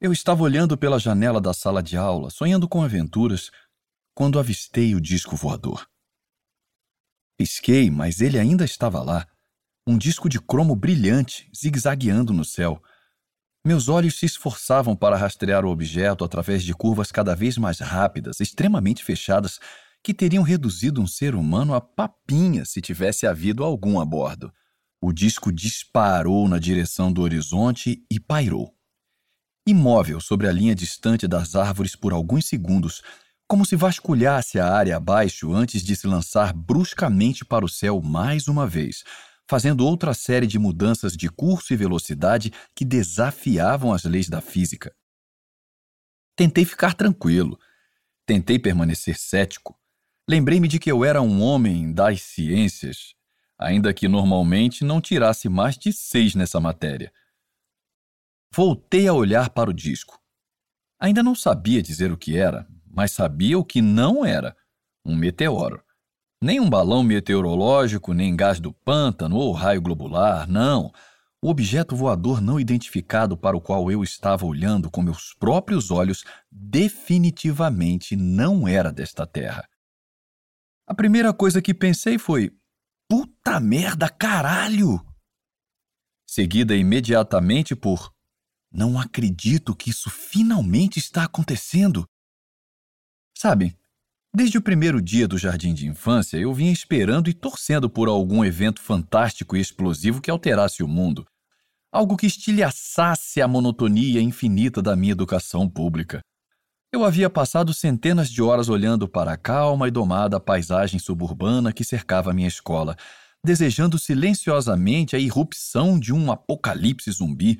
Eu estava olhando pela janela da sala de aula, sonhando com aventuras, quando avistei o disco voador. Pisquei, mas ele ainda estava lá. Um disco de cromo brilhante, zigue-zagueando no céu. Meus olhos se esforçavam para rastrear o objeto através de curvas cada vez mais rápidas, extremamente fechadas, que teriam reduzido um ser humano a papinha se tivesse havido algum a bordo. O disco disparou na direção do horizonte e pairou imóvel sobre a linha distante das árvores por alguns segundos, como se vasculhasse a área abaixo antes de se lançar bruscamente para o céu mais uma vez, fazendo outra série de mudanças de curso e velocidade que desafiavam as leis da física. Tentei ficar tranquilo. Tentei permanecer cético. Lembrei-me de que eu era um homem das ciências, ainda que normalmente não tirasse mais de seis nessa matéria. Voltei a olhar para o disco. Ainda não sabia dizer o que era, mas sabia o que não era: um meteoro. Nem um balão meteorológico, nem gás do pântano ou raio globular, não. O objeto voador não identificado para o qual eu estava olhando com meus próprios olhos definitivamente não era desta Terra. A primeira coisa que pensei foi: puta merda, caralho! Seguida imediatamente por não acredito que isso finalmente está acontecendo. Sabe, desde o primeiro dia do jardim de infância, eu vinha esperando e torcendo por algum evento fantástico e explosivo que alterasse o mundo. Algo que estilhaçasse a monotonia infinita da minha educação pública. Eu havia passado centenas de horas olhando para a calma e domada paisagem suburbana que cercava minha escola, desejando silenciosamente a irrupção de um apocalipse zumbi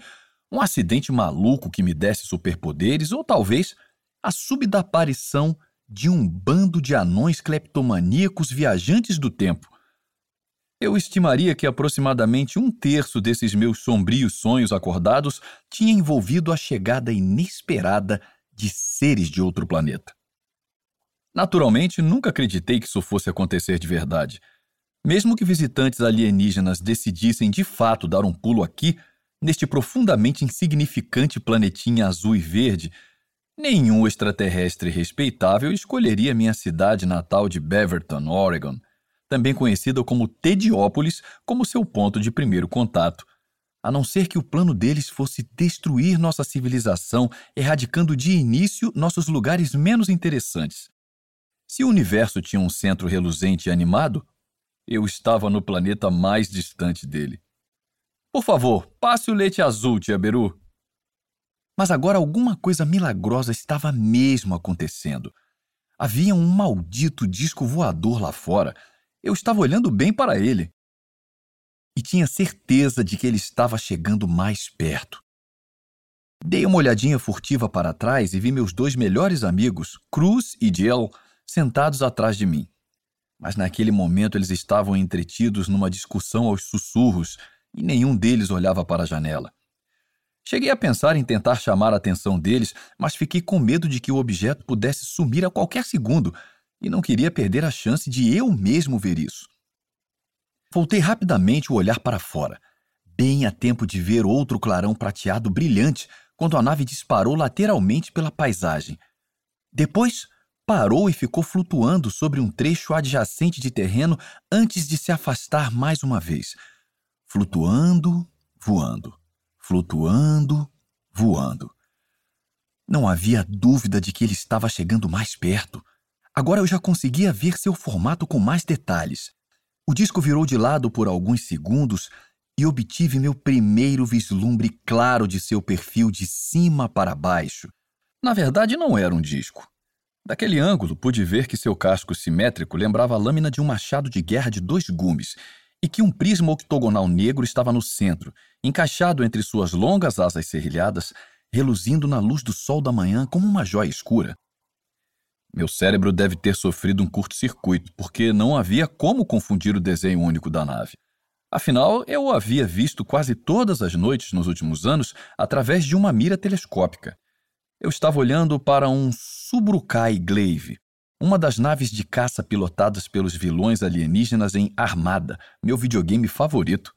um acidente maluco que me desse superpoderes ou talvez a súbita aparição de um bando de anões cleptomaníacos viajantes do tempo. Eu estimaria que aproximadamente um terço desses meus sombrios sonhos acordados tinha envolvido a chegada inesperada de seres de outro planeta. Naturalmente, nunca acreditei que isso fosse acontecer de verdade. Mesmo que visitantes alienígenas decidissem de fato dar um pulo aqui, neste profundamente insignificante planetinha azul e verde, nenhum extraterrestre respeitável escolheria minha cidade natal de Beaverton, Oregon, também conhecida como Tediópolis, como seu ponto de primeiro contato, a não ser que o plano deles fosse destruir nossa civilização, erradicando de início nossos lugares menos interessantes. Se o universo tinha um centro reluzente e animado, eu estava no planeta mais distante dele. Por favor, passe o leite azul, tia Beru. Mas agora alguma coisa milagrosa estava mesmo acontecendo. Havia um maldito disco voador lá fora. Eu estava olhando bem para ele. E tinha certeza de que ele estava chegando mais perto. Dei uma olhadinha furtiva para trás e vi meus dois melhores amigos, Cruz e Jill, sentados atrás de mim. Mas naquele momento eles estavam entretidos numa discussão aos sussurros e nenhum deles olhava para a janela. Cheguei a pensar em tentar chamar a atenção deles, mas fiquei com medo de que o objeto pudesse sumir a qualquer segundo e não queria perder a chance de eu mesmo ver isso. Voltei rapidamente o olhar para fora, bem a tempo de ver outro clarão prateado brilhante quando a nave disparou lateralmente pela paisagem. Depois, parou e ficou flutuando sobre um trecho adjacente de terreno antes de se afastar mais uma vez flutuando, voando, flutuando, voando. Não havia dúvida de que ele estava chegando mais perto. Agora eu já conseguia ver seu formato com mais detalhes. O disco virou de lado por alguns segundos e obtive meu primeiro vislumbre claro de seu perfil de cima para baixo. Na verdade, não era um disco. Daquele ângulo, pude ver que seu casco simétrico lembrava a lâmina de um machado de guerra de dois gumes e que um prisma octogonal negro estava no centro, encaixado entre suas longas asas serrilhadas, reluzindo na luz do sol da manhã como uma jóia escura. Meu cérebro deve ter sofrido um curto-circuito, porque não havia como confundir o desenho único da nave. Afinal, eu o havia visto quase todas as noites nos últimos anos através de uma mira telescópica. Eu estava olhando para um Subrukai Glaive, uma das naves de caça pilotadas pelos vilões alienígenas em Armada, meu videogame favorito.